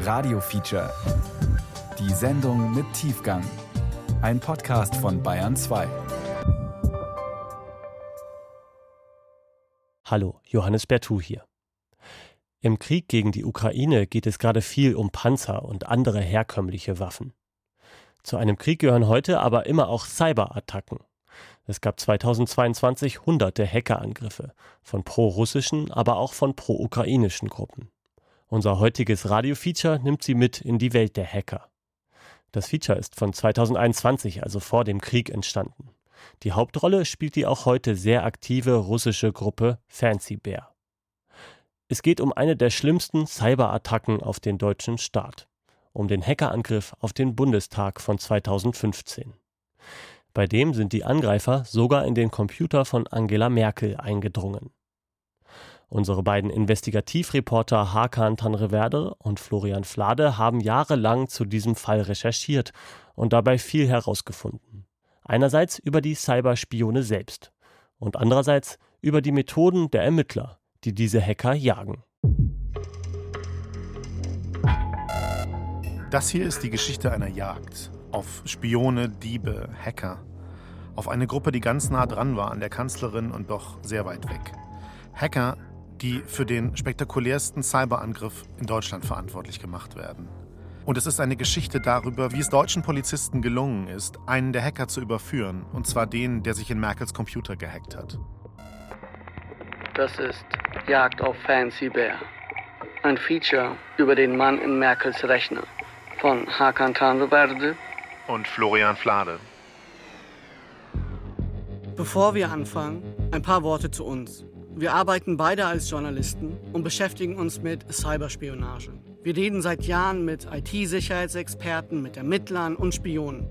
Radio Feature. Die Sendung mit Tiefgang. Ein Podcast von Bayern 2. Hallo, Johannes Bertou hier. Im Krieg gegen die Ukraine geht es gerade viel um Panzer und andere herkömmliche Waffen. Zu einem Krieg gehören heute aber immer auch Cyberattacken. Es gab 2022 hunderte Hackerangriffe von pro-russischen, aber auch von pro-ukrainischen Gruppen. Unser heutiges Radio-Feature nimmt sie mit in die Welt der Hacker. Das Feature ist von 2021, also vor dem Krieg, entstanden. Die Hauptrolle spielt die auch heute sehr aktive russische Gruppe Fancy Bear. Es geht um eine der schlimmsten Cyberattacken auf den deutschen Staat, um den Hackerangriff auf den Bundestag von 2015. Bei dem sind die Angreifer sogar in den Computer von Angela Merkel eingedrungen. Unsere beiden Investigativreporter Hakan Tanreverde und Florian Flade haben jahrelang zu diesem Fall recherchiert und dabei viel herausgefunden. Einerseits über die Cyberspione selbst und andererseits über die Methoden der Ermittler, die diese Hacker jagen. Das hier ist die Geschichte einer Jagd auf Spione, Diebe, Hacker, auf eine Gruppe, die ganz nah dran war an der Kanzlerin und doch sehr weit weg. Hacker, die für den spektakulärsten Cyberangriff in Deutschland verantwortlich gemacht werden. Und es ist eine Geschichte darüber, wie es deutschen Polizisten gelungen ist, einen der Hacker zu überführen, und zwar den, der sich in Merkels Computer gehackt hat. Das ist Jagd auf Fancy Bear. Ein Feature über den Mann in Merkels Rechner von Hakan Tanreverde und Florian Flade. Bevor wir anfangen, ein paar Worte zu uns. Wir arbeiten beide als Journalisten und beschäftigen uns mit Cyberspionage. Wir reden seit Jahren mit IT-Sicherheitsexperten, mit Ermittlern und Spionen.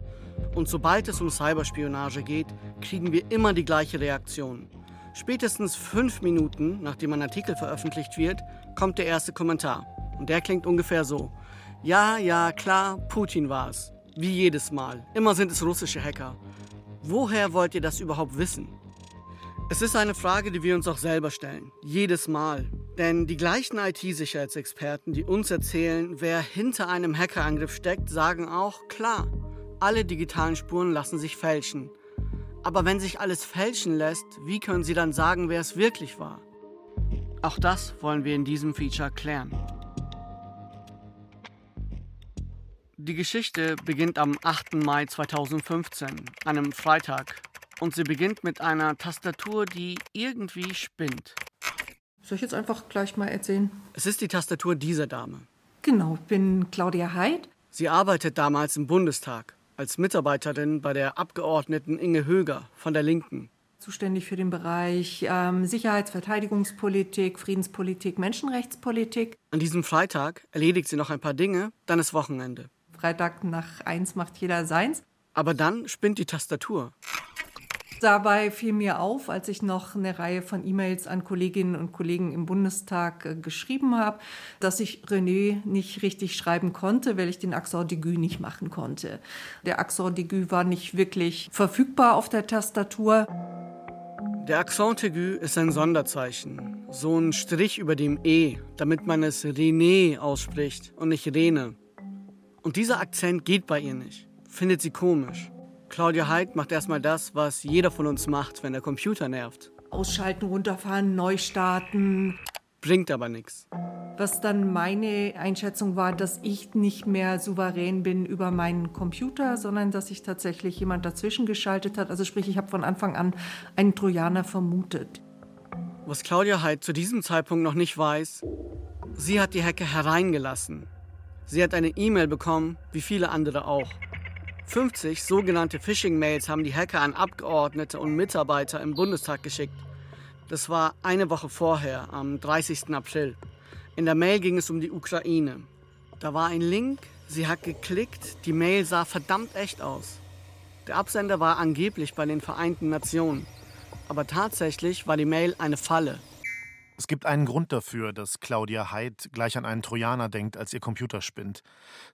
Und sobald es um Cyberspionage geht, kriegen wir immer die gleiche Reaktion. Spätestens fünf Minuten, nachdem ein Artikel veröffentlicht wird, kommt der erste Kommentar. Und der klingt ungefähr so. Ja, ja, klar, Putin war es. Wie jedes Mal. Immer sind es russische Hacker. Woher wollt ihr das überhaupt wissen? Es ist eine Frage, die wir uns auch selber stellen. Jedes Mal. Denn die gleichen IT-Sicherheitsexperten, die uns erzählen, wer hinter einem Hackerangriff steckt, sagen auch, klar, alle digitalen Spuren lassen sich fälschen. Aber wenn sich alles fälschen lässt, wie können sie dann sagen, wer es wirklich war? Auch das wollen wir in diesem Feature klären. Die Geschichte beginnt am 8. Mai 2015, einem Freitag. Und sie beginnt mit einer Tastatur, die irgendwie spinnt. Soll ich jetzt einfach gleich mal erzählen? Es ist die Tastatur dieser Dame. Genau, ich bin Claudia Heid. Sie arbeitet damals im Bundestag als Mitarbeiterin bei der Abgeordneten Inge Höger von der Linken. Zuständig für den Bereich ähm, Sicherheits-, Verteidigungspolitik, Friedenspolitik, Menschenrechtspolitik. An diesem Freitag erledigt sie noch ein paar Dinge, dann ist Wochenende. Freitag nach eins macht jeder seins. Aber dann spinnt die Tastatur. Dabei fiel mir auf, als ich noch eine Reihe von E-Mails an Kolleginnen und Kollegen im Bundestag äh, geschrieben habe, dass ich René nicht richtig schreiben konnte, weil ich den Accent d'aigu nicht machen konnte. Der Accent d'aigu war nicht wirklich verfügbar auf der Tastatur. Der Accent aigu ist ein Sonderzeichen, so ein Strich über dem E, damit man es René ausspricht und nicht Rene. Und dieser Akzent geht bei ihr nicht. Findet sie komisch. Claudia Heid macht erstmal das, was jeder von uns macht, wenn der Computer nervt. Ausschalten, runterfahren, neu starten. Bringt aber nichts. Was dann meine Einschätzung war, dass ich nicht mehr souverän bin über meinen Computer, sondern dass sich tatsächlich jemand dazwischen geschaltet hat. Also sprich, ich habe von Anfang an einen Trojaner vermutet. Was Claudia Heid zu diesem Zeitpunkt noch nicht weiß, sie hat die Hacke hereingelassen. Sie hat eine E-Mail bekommen, wie viele andere auch. 50 sogenannte Phishing-Mails haben die Hacker an Abgeordnete und Mitarbeiter im Bundestag geschickt. Das war eine Woche vorher, am 30. April. In der Mail ging es um die Ukraine. Da war ein Link, sie hat geklickt, die Mail sah verdammt echt aus. Der Absender war angeblich bei den Vereinten Nationen. Aber tatsächlich war die Mail eine Falle. Es gibt einen Grund dafür, dass Claudia Heid gleich an einen Trojaner denkt, als ihr Computer spinnt.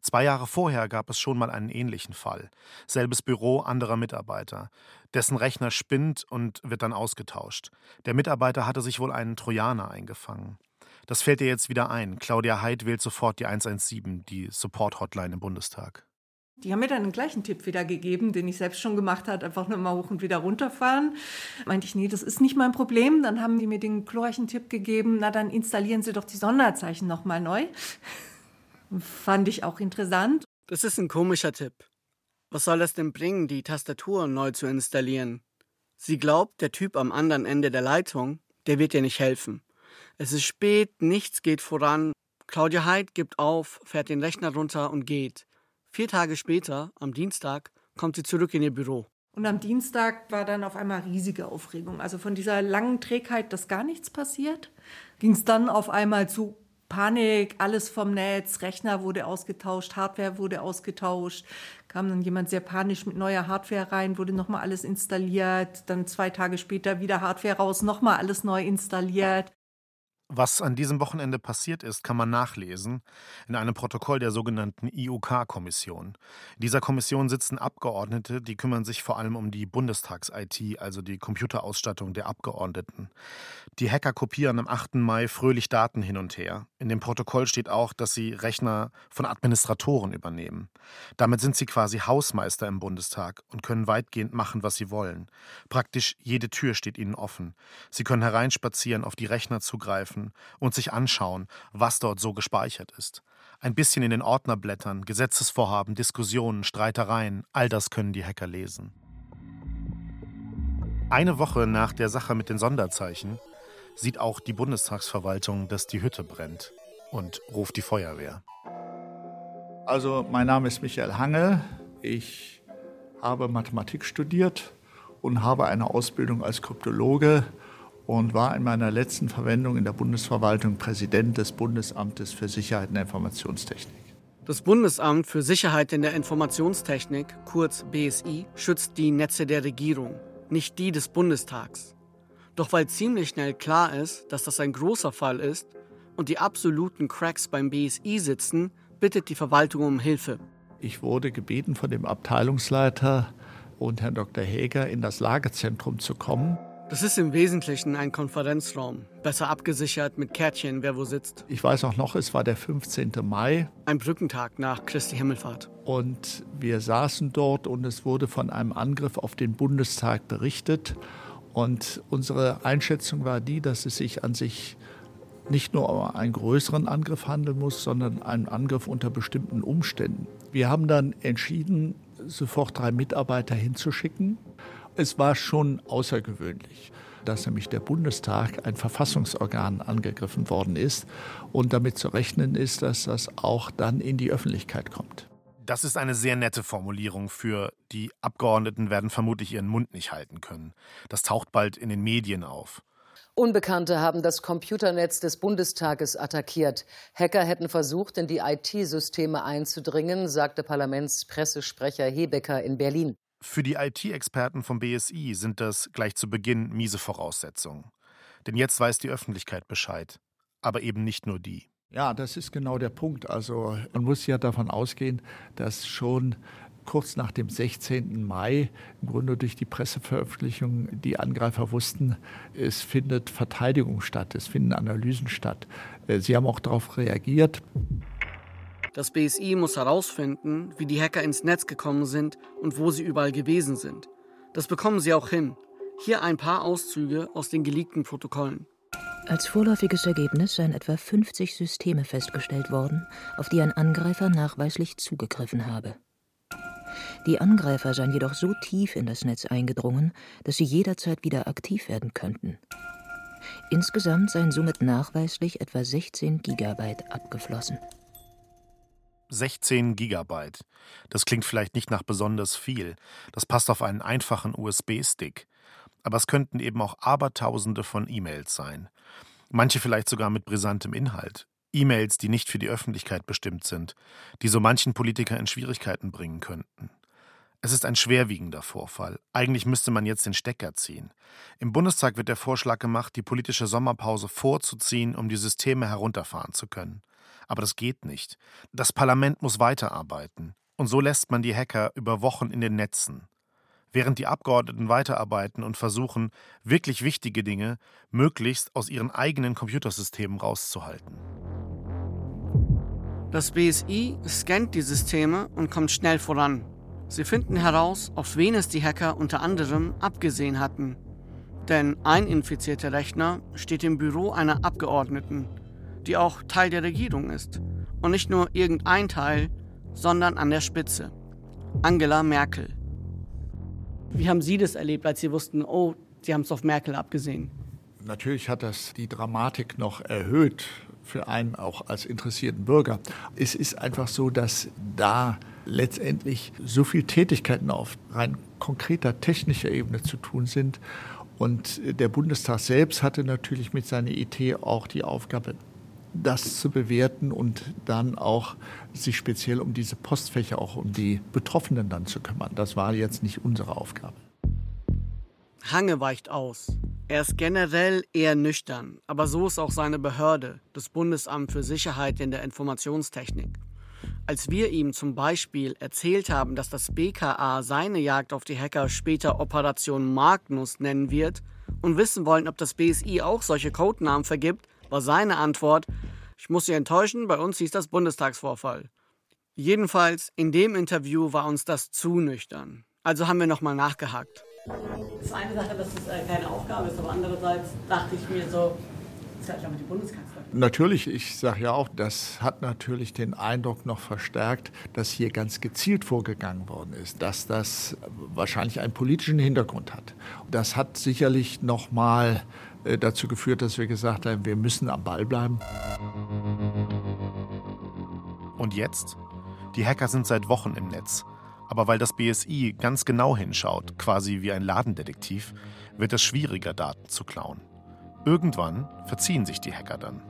Zwei Jahre vorher gab es schon mal einen ähnlichen Fall. Selbes Büro, anderer Mitarbeiter. Dessen Rechner spinnt und wird dann ausgetauscht. Der Mitarbeiter hatte sich wohl einen Trojaner eingefangen. Das fällt dir jetzt wieder ein. Claudia Heid wählt sofort die 117, die Support-Hotline im Bundestag. Die haben mir dann den gleichen Tipp wieder gegeben, den ich selbst schon gemacht habe, einfach nur mal hoch und wieder runterfahren. Meinte ich, nee, das ist nicht mein Problem. Dann haben die mir den glorreichen Tipp gegeben, na dann installieren Sie doch die Sonderzeichen nochmal neu. Fand ich auch interessant. Das ist ein komischer Tipp. Was soll das denn bringen, die Tastatur neu zu installieren? Sie glaubt, der Typ am anderen Ende der Leitung, der wird ihr nicht helfen. Es ist spät, nichts geht voran. Claudia Heid gibt auf, fährt den Rechner runter und geht. Vier Tage später, am Dienstag, kommt sie zurück in ihr Büro. Und am Dienstag war dann auf einmal riesige Aufregung. Also von dieser langen Trägheit, dass gar nichts passiert, ging es dann auf einmal zu Panik, alles vom Netz, Rechner wurde ausgetauscht, Hardware wurde ausgetauscht, kam dann jemand sehr panisch mit neuer Hardware rein, wurde nochmal alles installiert, dann zwei Tage später wieder Hardware raus, nochmal alles neu installiert. Was an diesem Wochenende passiert ist, kann man nachlesen in einem Protokoll der sogenannten IUK-Kommission. In dieser Kommission sitzen Abgeordnete, die kümmern sich vor allem um die Bundestags-IT, also die Computerausstattung der Abgeordneten. Die Hacker kopieren am 8. Mai fröhlich Daten hin und her. In dem Protokoll steht auch, dass sie Rechner von Administratoren übernehmen. Damit sind sie quasi Hausmeister im Bundestag und können weitgehend machen, was sie wollen. Praktisch jede Tür steht ihnen offen. Sie können hereinspazieren, auf die Rechner zugreifen und sich anschauen, was dort so gespeichert ist. Ein bisschen in den Ordner blättern, Gesetzesvorhaben, Diskussionen, Streitereien, all das können die Hacker lesen. Eine Woche nach der Sache mit den Sonderzeichen sieht auch die Bundestagsverwaltung, dass die Hütte brennt und ruft die Feuerwehr. Also mein Name ist Michael Hange. Ich habe Mathematik studiert und habe eine Ausbildung als Kryptologe und war in meiner letzten Verwendung in der Bundesverwaltung Präsident des Bundesamtes für Sicherheit in der Informationstechnik. Das Bundesamt für Sicherheit in der Informationstechnik, kurz BSI, schützt die Netze der Regierung, nicht die des Bundestags. Doch weil ziemlich schnell klar ist, dass das ein großer Fall ist und die absoluten Cracks beim BSI sitzen, bittet die Verwaltung um Hilfe. Ich wurde gebeten von dem Abteilungsleiter und Herrn Dr. Häger in das Lagezentrum zu kommen. Das ist im Wesentlichen ein Konferenzraum, besser abgesichert mit Kärtchen, wer wo sitzt. Ich weiß auch noch, es war der 15. Mai. Ein Brückentag nach Christi Himmelfahrt. Und wir saßen dort und es wurde von einem Angriff auf den Bundestag berichtet. Und unsere Einschätzung war die, dass es sich an sich nicht nur um einen größeren Angriff handeln muss, sondern einen Angriff unter bestimmten Umständen. Wir haben dann entschieden, sofort drei Mitarbeiter hinzuschicken es war schon außergewöhnlich, dass nämlich der Bundestag, ein Verfassungsorgan, angegriffen worden ist und damit zu rechnen ist, dass das auch dann in die Öffentlichkeit kommt. Das ist eine sehr nette Formulierung für die Abgeordneten werden vermutlich ihren Mund nicht halten können. Das taucht bald in den Medien auf. Unbekannte haben das Computernetz des Bundestages attackiert. Hacker hätten versucht, in die IT-Systeme einzudringen, sagte Parlamentspressesprecher Hebecker in Berlin. Für die IT-Experten vom BSI sind das gleich zu Beginn miese Voraussetzungen. Denn jetzt weiß die Öffentlichkeit Bescheid. Aber eben nicht nur die. Ja, das ist genau der Punkt. Also man muss ja davon ausgehen, dass schon kurz nach dem 16. Mai, im Grunde durch die Presseveröffentlichung, die Angreifer wussten, es findet Verteidigung statt, es finden Analysen statt. Äh, sie haben auch darauf reagiert. Das BSI muss herausfinden, wie die Hacker ins Netz gekommen sind und wo sie überall gewesen sind. Das bekommen sie auch hin. Hier ein paar Auszüge aus den geleakten Protokollen. Als vorläufiges Ergebnis seien etwa 50 Systeme festgestellt worden, auf die ein Angreifer nachweislich zugegriffen habe. Die Angreifer seien jedoch so tief in das Netz eingedrungen, dass sie jederzeit wieder aktiv werden könnten. Insgesamt seien somit nachweislich etwa 16 Gigabyte abgeflossen. 16 Gigabyte. Das klingt vielleicht nicht nach besonders viel. Das passt auf einen einfachen USB-Stick. Aber es könnten eben auch Abertausende von E-Mails sein. Manche vielleicht sogar mit brisantem Inhalt. E-Mails, die nicht für die Öffentlichkeit bestimmt sind, die so manchen Politiker in Schwierigkeiten bringen könnten. Es ist ein schwerwiegender Vorfall. Eigentlich müsste man jetzt den Stecker ziehen. Im Bundestag wird der Vorschlag gemacht, die politische Sommerpause vorzuziehen, um die Systeme herunterfahren zu können. Aber das geht nicht. Das Parlament muss weiterarbeiten. Und so lässt man die Hacker über Wochen in den Netzen. Während die Abgeordneten weiterarbeiten und versuchen, wirklich wichtige Dinge möglichst aus ihren eigenen Computersystemen rauszuhalten. Das BSI scannt die Systeme und kommt schnell voran. Sie finden heraus, auf wen es die Hacker unter anderem abgesehen hatten. Denn ein infizierter Rechner steht im Büro einer Abgeordneten, die auch Teil der Regierung ist. Und nicht nur irgendein Teil, sondern an der Spitze. Angela Merkel. Wie haben Sie das erlebt, als Sie wussten, oh, Sie haben es auf Merkel abgesehen? Natürlich hat das die Dramatik noch erhöht für einen auch als interessierten Bürger. Es ist einfach so, dass da letztendlich so viele Tätigkeiten auf rein konkreter technischer Ebene zu tun sind. Und der Bundestag selbst hatte natürlich mit seiner IT auch die Aufgabe, das zu bewerten und dann auch sich speziell um diese Postfächer, auch um die Betroffenen dann zu kümmern. Das war jetzt nicht unsere Aufgabe. Hange weicht aus. Er ist generell eher nüchtern, aber so ist auch seine Behörde, das Bundesamt für Sicherheit in der Informationstechnik. Als wir ihm zum Beispiel erzählt haben, dass das BKA seine Jagd auf die Hacker später Operation Magnus nennen wird und wissen wollen, ob das BSI auch solche Codenamen vergibt, war seine Antwort, ich muss Sie enttäuschen, bei uns hieß das Bundestagsvorfall. Jedenfalls, in dem Interview war uns das zu nüchtern. Also haben wir nochmal nachgehakt. Das ist eine Sache, dass es äh, keine Aufgabe ist, aber andererseits dachte ich mir so, das ist ja glaube die Bundeskanzlerin. Natürlich, ich sage ja auch, das hat natürlich den Eindruck noch verstärkt, dass hier ganz gezielt vorgegangen worden ist, dass das wahrscheinlich einen politischen Hintergrund hat. Das hat sicherlich noch mal dazu geführt, dass wir gesagt haben, wir müssen am Ball bleiben. Und jetzt? Die Hacker sind seit Wochen im Netz. Aber weil das BSI ganz genau hinschaut, quasi wie ein Ladendetektiv, wird es schwieriger, Daten zu klauen. Irgendwann verziehen sich die Hacker dann.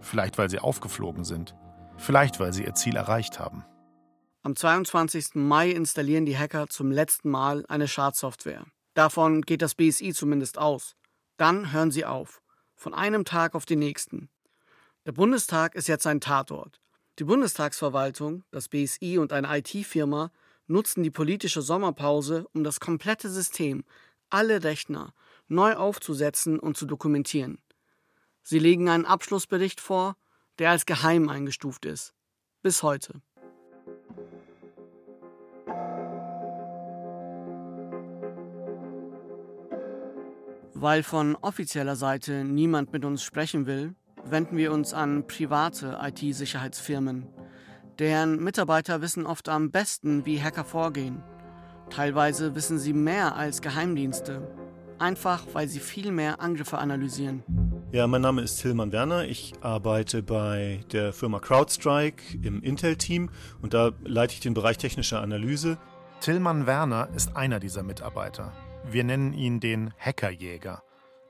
Vielleicht weil sie aufgeflogen sind. Vielleicht weil sie ihr Ziel erreicht haben. Am 22. Mai installieren die Hacker zum letzten Mal eine Schadsoftware. Davon geht das BSI zumindest aus. Dann hören sie auf. Von einem Tag auf den nächsten. Der Bundestag ist jetzt ein Tatort. Die Bundestagsverwaltung, das BSI und eine IT-Firma nutzen die politische Sommerpause, um das komplette System, alle Rechner, neu aufzusetzen und zu dokumentieren. Sie legen einen Abschlussbericht vor, der als geheim eingestuft ist. Bis heute. Weil von offizieller Seite niemand mit uns sprechen will, wenden wir uns an private IT-Sicherheitsfirmen. Deren Mitarbeiter wissen oft am besten, wie Hacker vorgehen. Teilweise wissen sie mehr als Geheimdienste, einfach weil sie viel mehr Angriffe analysieren. Ja, mein Name ist Tillmann Werner. Ich arbeite bei der Firma CrowdStrike im Intel-Team und da leite ich den Bereich technische Analyse. Tillmann Werner ist einer dieser Mitarbeiter. Wir nennen ihn den Hackerjäger.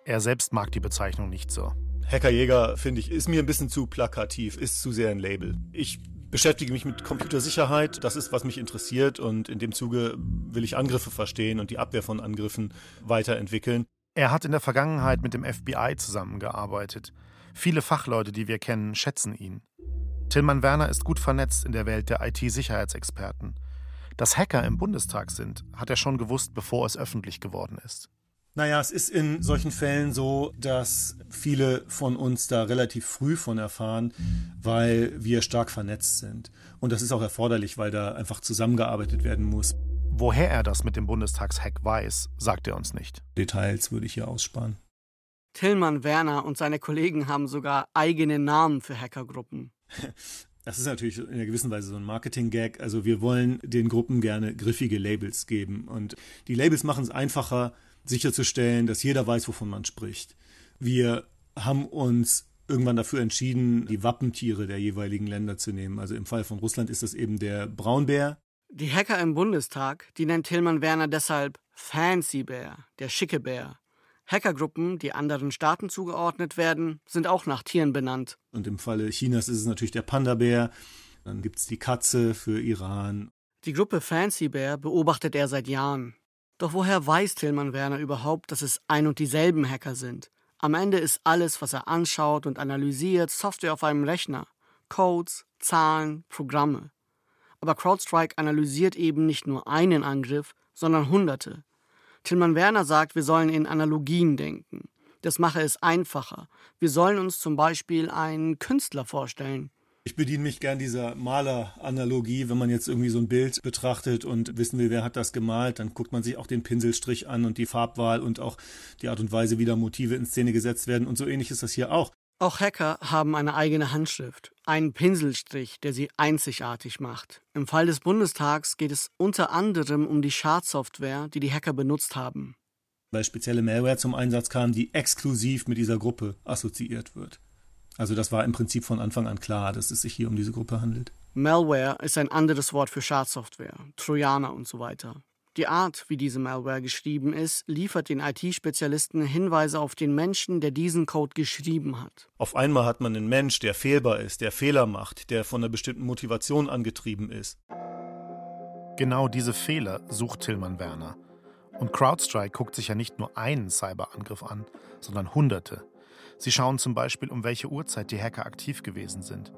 Er selbst mag die Bezeichnung nicht so. Hackerjäger, finde ich, ist mir ein bisschen zu plakativ, ist zu sehr ein Label. Ich beschäftige mich mit Computersicherheit, das ist, was mich interessiert und in dem Zuge will ich Angriffe verstehen und die Abwehr von Angriffen weiterentwickeln. Er hat in der Vergangenheit mit dem FBI zusammengearbeitet. Viele Fachleute, die wir kennen, schätzen ihn. Tillmann Werner ist gut vernetzt in der Welt der IT-Sicherheitsexperten. Dass Hacker im Bundestag sind, hat er schon gewusst, bevor es öffentlich geworden ist. Naja, es ist in solchen Fällen so, dass viele von uns da relativ früh von erfahren, weil wir stark vernetzt sind. Und das ist auch erforderlich, weil da einfach zusammengearbeitet werden muss. Woher er das mit dem Bundestagshack weiß, sagt er uns nicht. Details würde ich hier aussparen. Tillmann Werner und seine Kollegen haben sogar eigene Namen für Hackergruppen. Das ist natürlich in einer gewissen Weise so ein Marketing-Gag. Also wir wollen den Gruppen gerne griffige Labels geben. Und die Labels machen es einfacher, sicherzustellen, dass jeder weiß, wovon man spricht. Wir haben uns irgendwann dafür entschieden, die Wappentiere der jeweiligen Länder zu nehmen. Also im Fall von Russland ist das eben der Braunbär. Die Hacker im Bundestag, die nennt Tillmann Werner deshalb Fancy Bär, der schicke Bär. Hackergruppen, die anderen Staaten zugeordnet werden, sind auch nach Tieren benannt. Und im Falle Chinas ist es natürlich der Panda-Bär. Dann gibt es die Katze für Iran. Die Gruppe Fancy Bear beobachtet er seit Jahren. Doch woher weiß Tillmann Werner überhaupt, dass es ein und dieselben Hacker sind? Am Ende ist alles, was er anschaut und analysiert, Software auf einem Rechner. Codes, Zahlen, Programme. Aber CrowdStrike analysiert eben nicht nur einen Angriff, sondern Hunderte. Tillmann Werner sagt, wir sollen in Analogien denken. Das mache es einfacher. Wir sollen uns zum Beispiel einen Künstler vorstellen. Ich bediene mich gern dieser Maler-Analogie. Wenn man jetzt irgendwie so ein Bild betrachtet und wissen will, wer hat das gemalt, dann guckt man sich auch den Pinselstrich an und die Farbwahl und auch die Art und Weise, wie da Motive in Szene gesetzt werden. Und so ähnlich ist das hier auch. Auch Hacker haben eine eigene Handschrift, einen Pinselstrich, der sie einzigartig macht. Im Fall des Bundestags geht es unter anderem um die Schadsoftware, die die Hacker benutzt haben. Weil spezielle Malware zum Einsatz kam, die exklusiv mit dieser Gruppe assoziiert wird. Also das war im Prinzip von Anfang an klar, dass es sich hier um diese Gruppe handelt. Malware ist ein anderes Wort für Schadsoftware, Trojaner und so weiter. Die Art, wie diese Malware geschrieben ist, liefert den IT-Spezialisten Hinweise auf den Menschen, der diesen Code geschrieben hat. Auf einmal hat man einen Mensch, der fehlbar ist, der Fehler macht, der von einer bestimmten Motivation angetrieben ist. Genau diese Fehler sucht Tillmann Werner. Und CrowdStrike guckt sich ja nicht nur einen Cyberangriff an, sondern hunderte. Sie schauen zum Beispiel, um welche Uhrzeit die Hacker aktiv gewesen sind.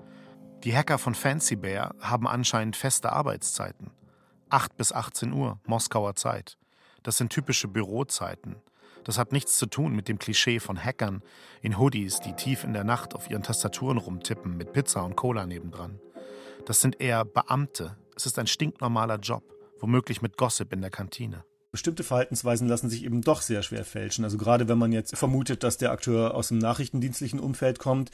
Die Hacker von Fancy Bear haben anscheinend feste Arbeitszeiten. 8 bis 18 Uhr, Moskauer Zeit. Das sind typische Bürozeiten. Das hat nichts zu tun mit dem Klischee von Hackern in Hoodies, die tief in der Nacht auf ihren Tastaturen rumtippen mit Pizza und Cola nebendran. Das sind eher Beamte. Es ist ein stinknormaler Job, womöglich mit Gossip in der Kantine. Bestimmte Verhaltensweisen lassen sich eben doch sehr schwer fälschen. Also gerade wenn man jetzt vermutet, dass der Akteur aus dem nachrichtendienstlichen Umfeld kommt,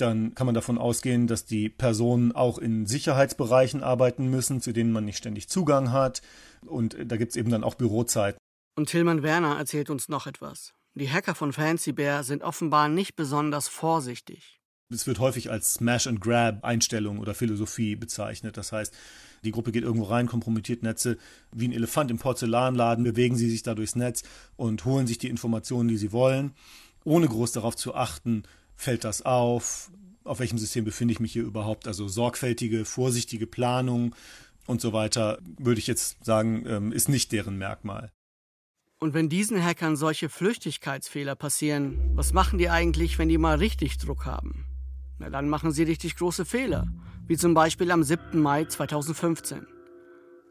dann kann man davon ausgehen, dass die Personen auch in Sicherheitsbereichen arbeiten müssen, zu denen man nicht ständig Zugang hat. Und da gibt es eben dann auch Bürozeiten. Und Tillmann Werner erzählt uns noch etwas. Die Hacker von Fancy Bear sind offenbar nicht besonders vorsichtig. Es wird häufig als Smash-and-Grab-Einstellung oder Philosophie bezeichnet. Das heißt, die Gruppe geht irgendwo rein, kompromittiert Netze. Wie ein Elefant im Porzellanladen bewegen sie sich da durchs Netz und holen sich die Informationen, die sie wollen, ohne groß darauf zu achten, fällt das auf? Auf welchem System befinde ich mich hier überhaupt? Also sorgfältige, vorsichtige Planung und so weiter, würde ich jetzt sagen, ähm, ist nicht deren Merkmal. Und wenn diesen Hackern solche Flüchtigkeitsfehler passieren, was machen die eigentlich, wenn die mal richtig Druck haben? Na, dann machen sie richtig große Fehler, wie zum Beispiel am 7. Mai 2015.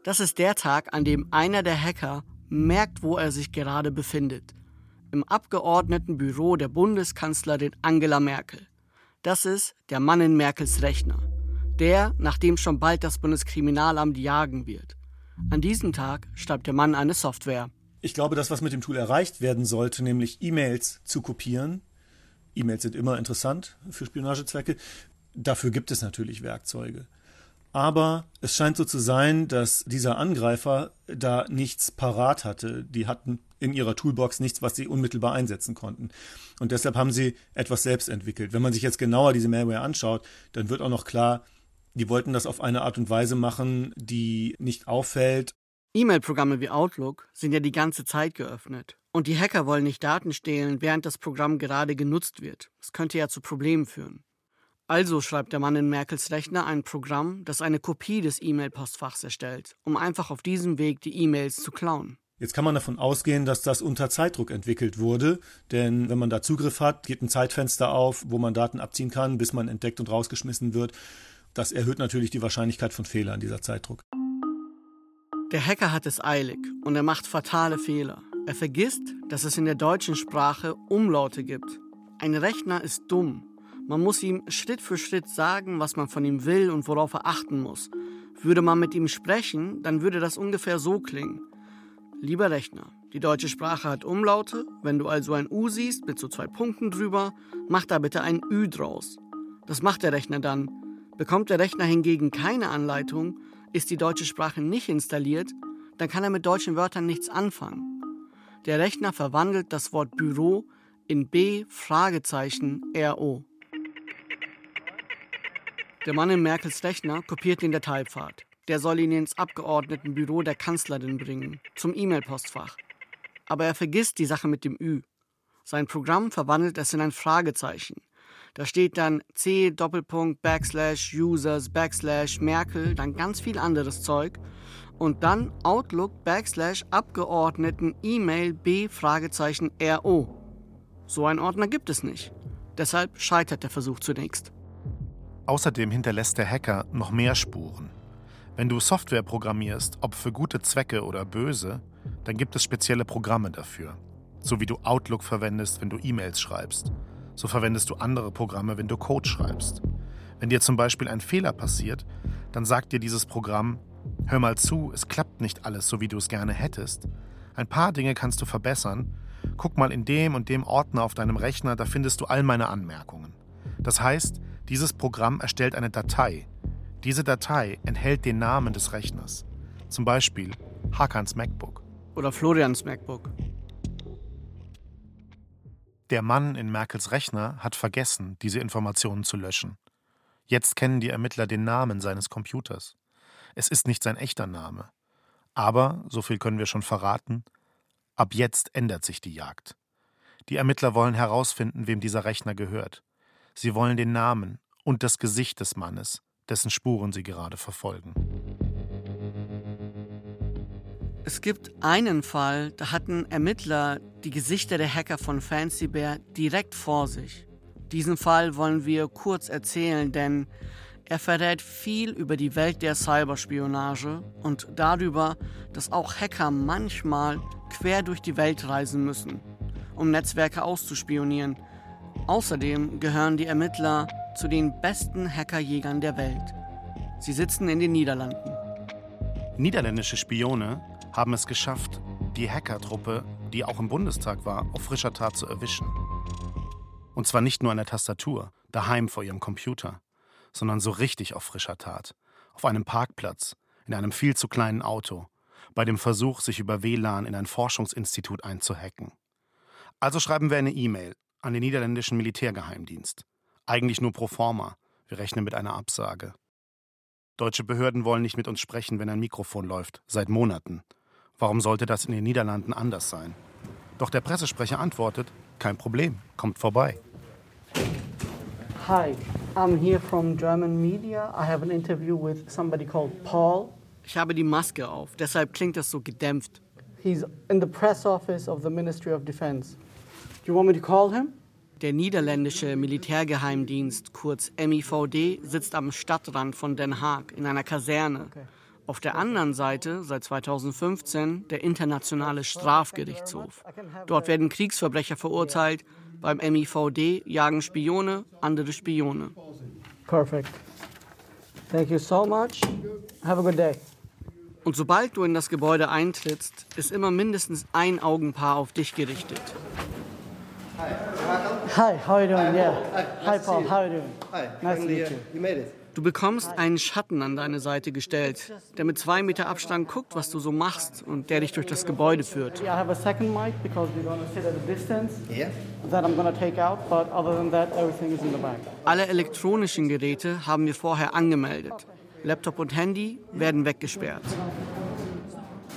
Das ist der Tag, an dem einer der Hacker merkt, wo er sich gerade befindet im Abgeordnetenbüro der Bundeskanzlerin Angela Merkel. Das ist der Mann in Merkels Rechner. Der, nach dem schon bald das Bundeskriminalamt jagen wird. An diesem Tag schreibt der Mann eine Software. Ich glaube, das, was mit dem Tool erreicht werden sollte, nämlich E-Mails zu kopieren. E-Mails sind immer interessant für Spionagezwecke. Dafür gibt es natürlich Werkzeuge. Aber es scheint so zu sein, dass dieser Angreifer da nichts parat hatte. Die hatten in ihrer Toolbox nichts, was sie unmittelbar einsetzen konnten. Und deshalb haben sie etwas selbst entwickelt. Wenn man sich jetzt genauer diese Malware anschaut, dann wird auch noch klar, die wollten das auf eine Art und Weise machen, die nicht auffällt. E-Mail-Programme wie Outlook sind ja die ganze Zeit geöffnet. Und die Hacker wollen nicht Daten stehlen, während das Programm gerade genutzt wird. Das könnte ja zu Problemen führen. Also schreibt der Mann in Merkels Rechner ein Programm, das eine Kopie des E-Mail-Postfachs erstellt, um einfach auf diesem Weg die E-Mails zu klauen. Jetzt kann man davon ausgehen, dass das unter Zeitdruck entwickelt wurde, denn wenn man da Zugriff hat, geht ein Zeitfenster auf, wo man Daten abziehen kann, bis man entdeckt und rausgeschmissen wird. Das erhöht natürlich die Wahrscheinlichkeit von Fehlern, dieser Zeitdruck. Der Hacker hat es eilig und er macht fatale Fehler. Er vergisst, dass es in der deutschen Sprache Umlaute gibt. Ein Rechner ist dumm man muss ihm Schritt für Schritt sagen, was man von ihm will und worauf er achten muss. Würde man mit ihm sprechen, dann würde das ungefähr so klingen. Lieber Rechner, die deutsche Sprache hat Umlaute. Wenn du also ein U siehst mit so zwei Punkten drüber, mach da bitte ein Ü draus. Das macht der Rechner dann. Bekommt der Rechner hingegen keine Anleitung, ist die deutsche Sprache nicht installiert, dann kann er mit deutschen Wörtern nichts anfangen. Der Rechner verwandelt das Wort Büro in B Fragezeichen RO. Der Mann in Merkels Rechner kopiert den Dateipfad. Der soll ihn ins Abgeordnetenbüro der Kanzlerin bringen, zum E-Mail-Postfach. Aber er vergisst die Sache mit dem Ü. Sein Programm verwandelt es in ein Fragezeichen. Da steht dann C Doppelpunkt Backslash Users Backslash Merkel, dann ganz viel anderes Zeug und dann Outlook Backslash Abgeordneten E-Mail B Fragezeichen RO. So ein Ordner gibt es nicht. Deshalb scheitert der Versuch zunächst. Außerdem hinterlässt der Hacker noch mehr Spuren. Wenn du Software programmierst, ob für gute Zwecke oder böse, dann gibt es spezielle Programme dafür. So wie du Outlook verwendest, wenn du E-Mails schreibst. So verwendest du andere Programme, wenn du Code schreibst. Wenn dir zum Beispiel ein Fehler passiert, dann sagt dir dieses Programm, hör mal zu, es klappt nicht alles so, wie du es gerne hättest. Ein paar Dinge kannst du verbessern. Guck mal in dem und dem Ordner auf deinem Rechner, da findest du all meine Anmerkungen. Das heißt, dieses Programm erstellt eine Datei, diese Datei enthält den Namen des Rechners. Zum Beispiel Hakans MacBook. Oder Florians MacBook. Der Mann in Merkels Rechner hat vergessen, diese Informationen zu löschen. Jetzt kennen die Ermittler den Namen seines Computers. Es ist nicht sein echter Name. Aber, so viel können wir schon verraten, ab jetzt ändert sich die Jagd. Die Ermittler wollen herausfinden, wem dieser Rechner gehört. Sie wollen den Namen und das Gesicht des Mannes, dessen Spuren sie gerade verfolgen. Es gibt einen Fall, da hatten Ermittler die Gesichter der Hacker von Fancy Bear direkt vor sich. Diesen Fall wollen wir kurz erzählen, denn er verrät viel über die Welt der Cyberspionage und darüber, dass auch Hacker manchmal quer durch die Welt reisen müssen, um Netzwerke auszuspionieren. Außerdem gehören die Ermittler zu den besten Hackerjägern der Welt. Sie sitzen in den Niederlanden. Niederländische Spione haben es geschafft, die Hackertruppe, die auch im Bundestag war, auf frischer Tat zu erwischen. Und zwar nicht nur an der Tastatur, daheim vor ihrem Computer, sondern so richtig auf frischer Tat. Auf einem Parkplatz, in einem viel zu kleinen Auto, bei dem Versuch, sich über WLAN in ein Forschungsinstitut einzuhacken. Also schreiben wir eine E-Mail an den niederländischen Militärgeheimdienst. Eigentlich nur pro forma. Wir rechnen mit einer Absage. Deutsche Behörden wollen nicht mit uns sprechen, wenn ein Mikrofon läuft. Seit Monaten. Warum sollte das in den Niederlanden anders sein? Doch der Pressesprecher antwortet: Kein Problem, kommt vorbei. Hi, I'm here from German media. I have an interview with somebody called Paul. Ich habe die Maske auf, deshalb klingt das so gedämpft. He's in the press office of the Ministry of Defense. Do you want me to call him? Der niederländische Militärgeheimdienst, kurz MIVD, sitzt am Stadtrand von Den Haag in einer Kaserne. Auf der anderen Seite, seit 2015, der Internationale Strafgerichtshof. Dort werden Kriegsverbrecher verurteilt. Beim MIVD jagen Spione andere Spione. Perfect. Thank you so much. Have a good day. Und sobald du in das Gebäude eintrittst, ist immer mindestens ein Augenpaar auf dich gerichtet. Hi, how are you doing? Yeah. Hi, Paul. How are you doing? Hi. Nice to meet you. You made it. Du bekommst einen Schatten an deine Seite gestellt, der mit zwei Meter Abstand guckt, was du so machst und der dich durch das Gebäude führt. Alle elektronischen Geräte haben wir vorher angemeldet. Laptop und Handy werden weggesperrt.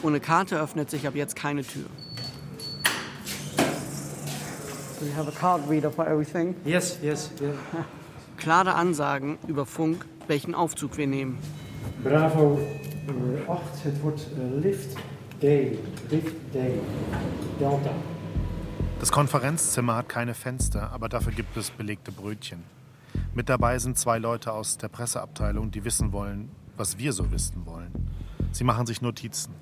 Ohne Karte öffnet sich ab jetzt keine Tür. You have a card reader for everything? Yes, yes. Yeah. Klare Ansagen über Funk, welchen Aufzug wir nehmen. Bravo 8, het wordt Lift D. Lift D. Delta. Das Konferenzzimmer hat keine Fenster, aber dafür gibt es belegte Brötchen. Mit dabei sind zwei Leute aus der Presseabteilung, die wissen wollen, was wir so wissen wollen. Sie machen sich Notizen.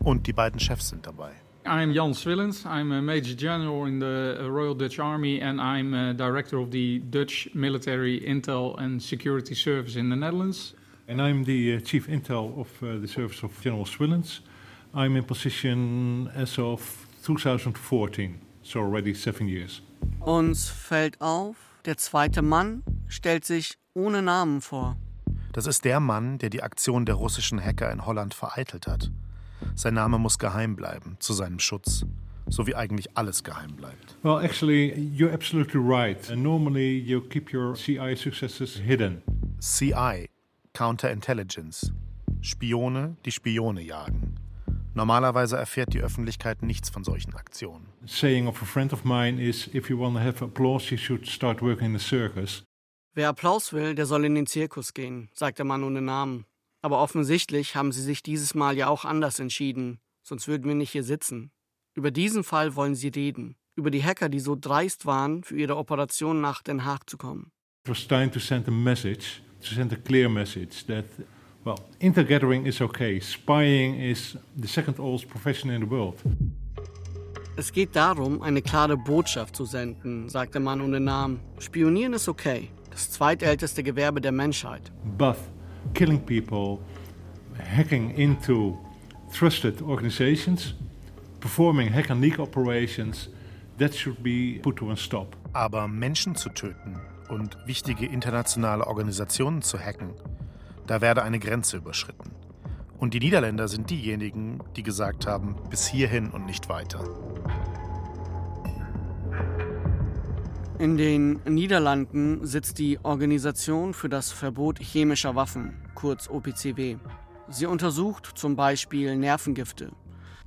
Und die beiden Chefs sind dabei. I'm Jan Swillens. I'm a Major General in the Royal Dutch Army and I'm a Director of the Dutch Military Intel and Security Service in the Netherlands. And I'm the uh, Chief Intel of uh, the Service of General Swillens. I'm in position as of 2014, so already seven years. Uns fällt auf, der zweite Mann stellt sich ohne Namen vor. Das ist der Mann, der die Aktion der russischen Hacker in Holland vereitelt hat. Sein Name muss geheim bleiben, zu seinem Schutz. So wie eigentlich alles geheim bleibt. Well, actually, you're absolutely right. And normally you keep your CI successes hidden. CI, Counterintelligence. Spione, die Spione jagen. Normalerweise erfährt die Öffentlichkeit nichts von solchen Aktionen. Saying of a friend of mine is, if you want to have applause, you should start working in the circus. Wer Applaus will, der soll in den Zirkus gehen, sagt der Mann ohne Namen. Aber offensichtlich haben sie sich dieses Mal ja auch anders entschieden, sonst würden wir nicht hier sitzen. Über diesen Fall wollen sie reden, über die Hacker, die so dreist waren, für ihre Operation nach Den Haag zu kommen. It was time to send a message, to send a clear message that Well, intergathering is okay. Spying is the second oldest profession in the world. Es geht darum, eine klare Botschaft zu senden, sagt der Mann ohne Namen. Spionieren ist okay. Das zweitälteste Gewerbe der Menschheit. But killing people, hacking into trusted organizations, performing hack and leak operations, that should be put to a stop. Aber Menschen zu töten und wichtige internationale Organisationen zu hacken, da werde eine Grenze überschritten. Und die Niederländer sind diejenigen, die gesagt haben, bis hierhin und nicht weiter. In den Niederlanden sitzt die Organisation für das Verbot chemischer Waffen, kurz OPCW. Sie untersucht zum Beispiel Nervengifte.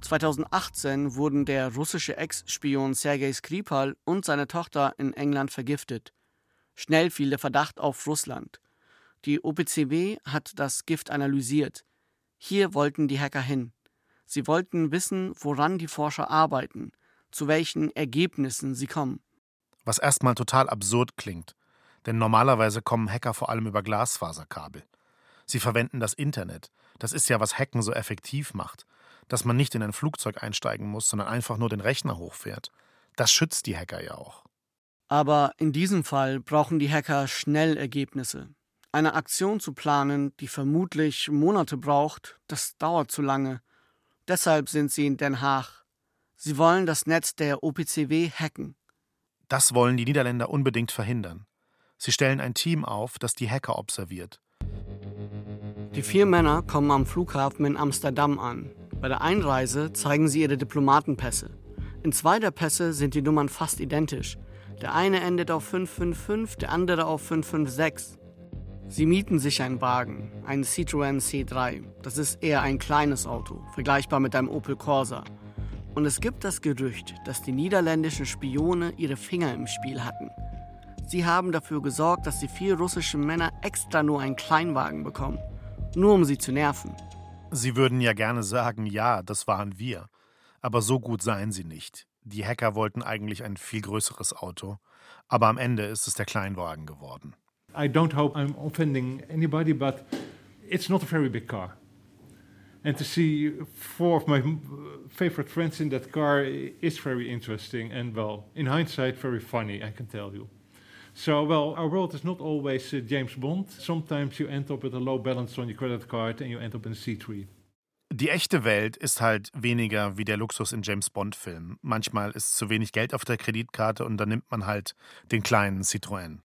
2018 wurden der russische Ex-Spion Sergei Skripal und seine Tochter in England vergiftet. Schnell fiel der Verdacht auf Russland. Die OPCW hat das Gift analysiert. Hier wollten die Hacker hin. Sie wollten wissen, woran die Forscher arbeiten, zu welchen Ergebnissen sie kommen was erstmal total absurd klingt, denn normalerweise kommen Hacker vor allem über Glasfaserkabel. Sie verwenden das Internet. Das ist ja, was Hacken so effektiv macht, dass man nicht in ein Flugzeug einsteigen muss, sondern einfach nur den Rechner hochfährt. Das schützt die Hacker ja auch. Aber in diesem Fall brauchen die Hacker schnell Ergebnisse. Eine Aktion zu planen, die vermutlich Monate braucht, das dauert zu lange. Deshalb sind sie in Den Haag. Sie wollen das Netz der OPCW hacken. Das wollen die Niederländer unbedingt verhindern. Sie stellen ein Team auf, das die Hacker observiert. Die vier Männer kommen am Flughafen in Amsterdam an. Bei der Einreise zeigen sie ihre Diplomatenpässe. In zwei der Pässe sind die Nummern fast identisch. Der eine endet auf 555, der andere auf 556. Sie mieten sich einen Wagen, einen Citroën C3. Das ist eher ein kleines Auto, vergleichbar mit einem Opel Corsa. Und es gibt das Gerücht, dass die niederländischen Spione ihre Finger im Spiel hatten. Sie haben dafür gesorgt, dass die vier russischen Männer extra nur einen Kleinwagen bekommen, nur um sie zu nerven. Sie würden ja gerne sagen, ja, das waren wir. Aber so gut seien sie nicht. Die Hacker wollten eigentlich ein viel größeres Auto, aber am Ende ist es der Kleinwagen geworden. I don't hope I'm offending anybody, but it's not a very big car. And to see four of my favorite friends in that car is very interesting and, well, in hindsight, very funny, I can tell you. So, well, our world is not always uh, James Bond. Sometimes you end up with a low balance on your credit card and you end up in a C3. Die echte Welt ist halt weniger wie der Luxus in James Bond-Filmen. Manchmal ist zu wenig Geld auf der Kreditkarte und dann nimmt man halt den kleinen Citroën.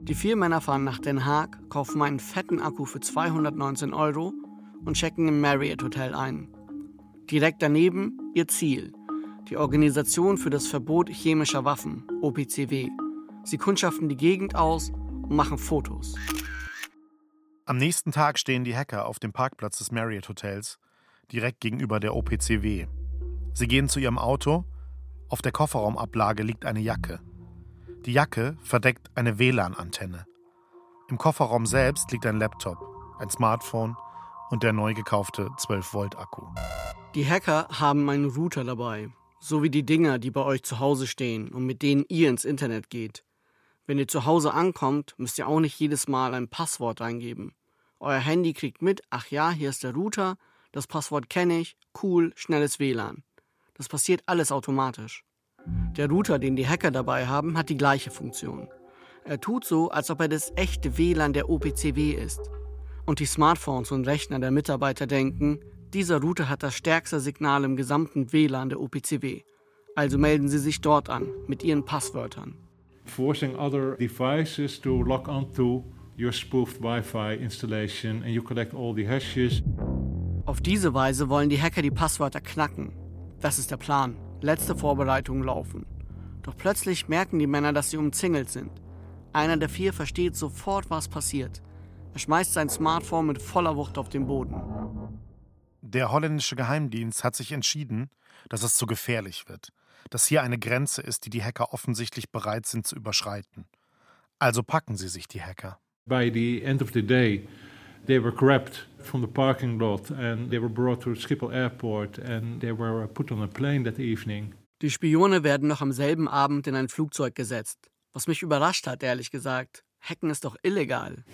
Die vier Männer fahren nach Den Haag, kaufen einen fetten Akku für 219 Euro und checken im Marriott Hotel ein. Direkt daneben ihr Ziel, die Organisation für das Verbot chemischer Waffen, OPCW. Sie kundschaften die Gegend aus und machen Fotos. Am nächsten Tag stehen die Hacker auf dem Parkplatz des Marriott Hotels, direkt gegenüber der OPCW. Sie gehen zu ihrem Auto. Auf der Kofferraumablage liegt eine Jacke. Die Jacke verdeckt eine WLAN-Antenne. Im Kofferraum selbst liegt ein Laptop, ein Smartphone und der neu gekaufte 12-Volt-Akku. Die Hacker haben einen Router dabei, so wie die Dinger, die bei euch zu Hause stehen und mit denen ihr ins Internet geht. Wenn ihr zu Hause ankommt, müsst ihr auch nicht jedes Mal ein Passwort eingeben. Euer Handy kriegt mit, ach ja, hier ist der Router, das Passwort kenne ich, cool, schnelles WLAN. Das passiert alles automatisch. Der Router, den die Hacker dabei haben, hat die gleiche Funktion. Er tut so, als ob er das echte WLAN der OPCW ist und die Smartphones und Rechner der Mitarbeiter denken, dieser Router hat das stärkste Signal im gesamten WLAN der OPCW. Also melden Sie sich dort an mit Ihren Passwörtern. Forcing other devices to log onto your spoofed Wi-Fi installation and you collect all the hashes. Auf diese Weise wollen die Hacker die Passwörter knacken. Das ist der Plan. Letzte Vorbereitungen laufen. Doch plötzlich merken die Männer, dass sie umzingelt sind. Einer der vier versteht sofort, was passiert. Er schmeißt sein Smartphone mit voller Wucht auf den Boden. Der holländische Geheimdienst hat sich entschieden, dass es zu gefährlich wird, dass hier eine Grenze ist, die die Hacker offensichtlich bereit sind zu überschreiten. Also packen sie sich die Hacker. By the end of the day, they were grabbed from the parking lot and they were brought to Schiphol Airport and they were put on a plane that evening. Die Spione werden noch am selben Abend in ein Flugzeug gesetzt, was mich überrascht hat, ehrlich gesagt. Hacken ist doch illegal.